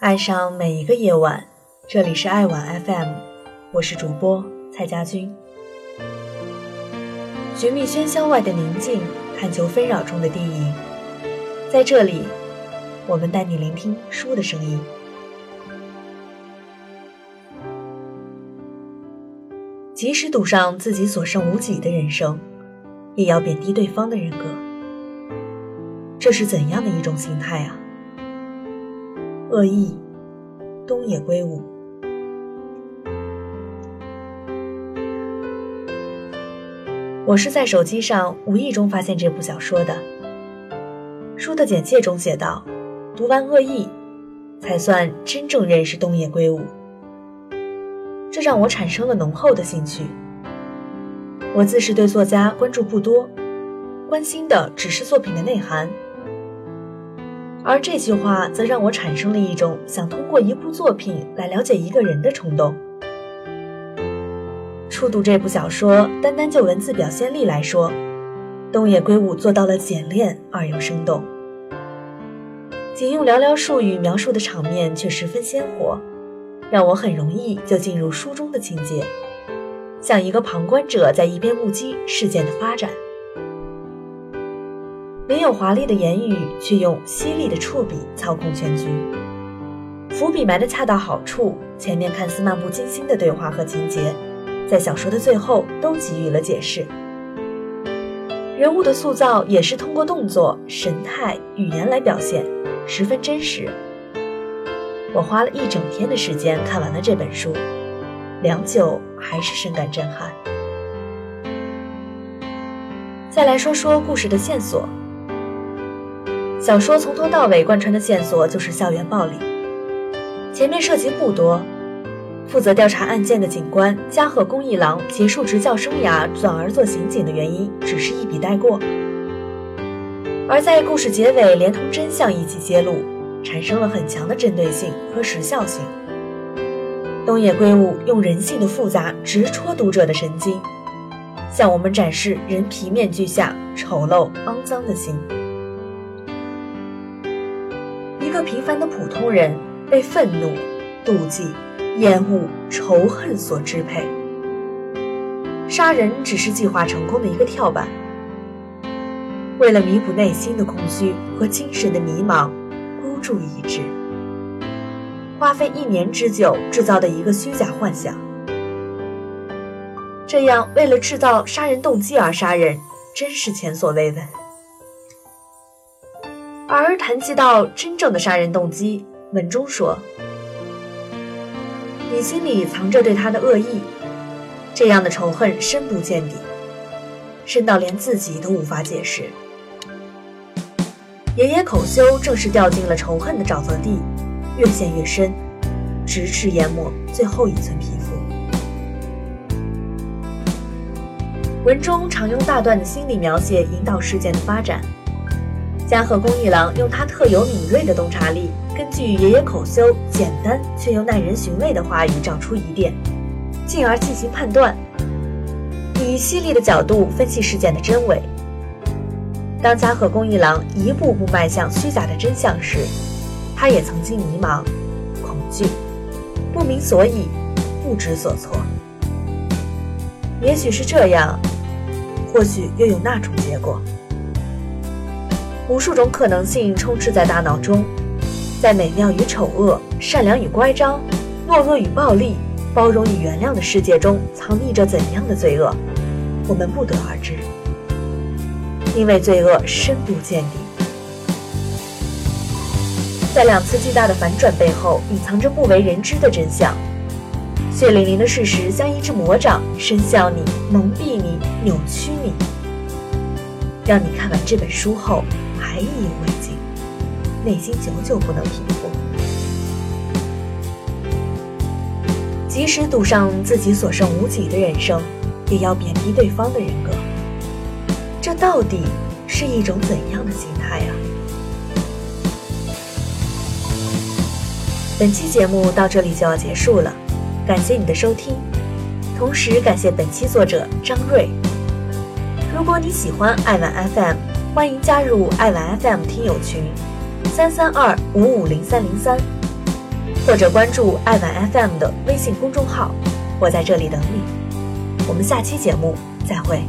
爱上每一个夜晚，这里是爱晚 FM，我是主播蔡家军。寻觅喧嚣外的宁静，探求纷扰中的低吟，在这里，我们带你聆听书的声音。即使赌上自己所剩无几的人生，也要贬低对方的人格，这是怎样的一种心态啊？恶意，东野圭吾。我是在手机上无意中发现这部小说的。书的简介中写道：“读完《恶意》，才算真正认识东野圭吾。”这让我产生了浓厚的兴趣。我自是对作家关注不多，关心的只是作品的内涵。而这句话则让我产生了一种想通过一部作品来了解一个人的冲动。初读这部小说，单单就文字表现力来说，东野圭吾做到了简练而又生动。仅用寥寥数语描述的场面却十分鲜活，让我很容易就进入书中的情节，像一个旁观者在一边目击事件的发展。没有华丽的言语，却用犀利的触笔操控全局。伏笔埋得恰到好处，前面看似漫不经心的对话和情节，在小说的最后都给予了解释。人物的塑造也是通过动作、神态、语言来表现，十分真实。我花了一整天的时间看完了这本书，良久还是深感震撼。再来说说故事的线索。小说从头到尾贯穿的线索就是校园暴力。前面涉及不多，负责调查案件的警官加贺恭一郎结束执教生涯转而做刑警的原因，只是一笔带过。而在故事结尾，连同真相一起揭露，产生了很强的针对性和时效性。东野圭吾用人性的复杂直戳读者的神经，向我们展示人皮面具下丑陋肮脏的心。个平凡的普通人被愤怒、妒忌、厌恶、仇恨所支配，杀人只是计划成功的一个跳板。为了弥补内心的空虚和精神的迷茫，孤注一掷，花费一年之久制造的一个虚假幻想。这样，为了制造杀人动机而杀人，真是前所未闻。而谈及到真正的杀人动机，文中说：“你心里藏着对他的恶意，这样的仇恨深不见底，深到连自己都无法解释。爷爷口修正是掉进了仇恨的沼泽地，越陷越深，直至淹没最后一寸皮肤。”文中常用大段的心理描写引导事件的发展。加贺恭一郎用他特有敏锐的洞察力，根据爷爷口修简单却又耐人寻味的话语找出疑点，进而进行判断，以犀利的角度分析事件的真伪。当加贺恭一郎一步步迈向虚假的真相时，他也曾经迷茫、恐惧、不明所以、不知所措。也许是这样，或许又有那种结果。无数种可能性充斥在大脑中，在美妙与丑恶、善良与乖张、懦弱与暴力、包容与原谅的世界中，藏匿着怎样的罪恶，我们不得而知。因为罪恶深不见底，在两次巨大的反转背后，隐藏着不为人知的真相。血淋淋的事实像一只魔掌，伸向你，蒙蔽你，扭曲你，让你看完这本书后。还意犹未尽，内心久久不能平复。即使赌上自己所剩无几的人生，也要贬低对方的人格。这到底是一种怎样的心态啊？本期节目到这里就要结束了，感谢你的收听，同时感谢本期作者张瑞。如果你喜欢爱玩 FM。欢迎加入爱晚 FM 听友群，三三二五五零三零三。或者关注爱晚 FM 的微信公众号，我在这里等你。我们下期节目再会。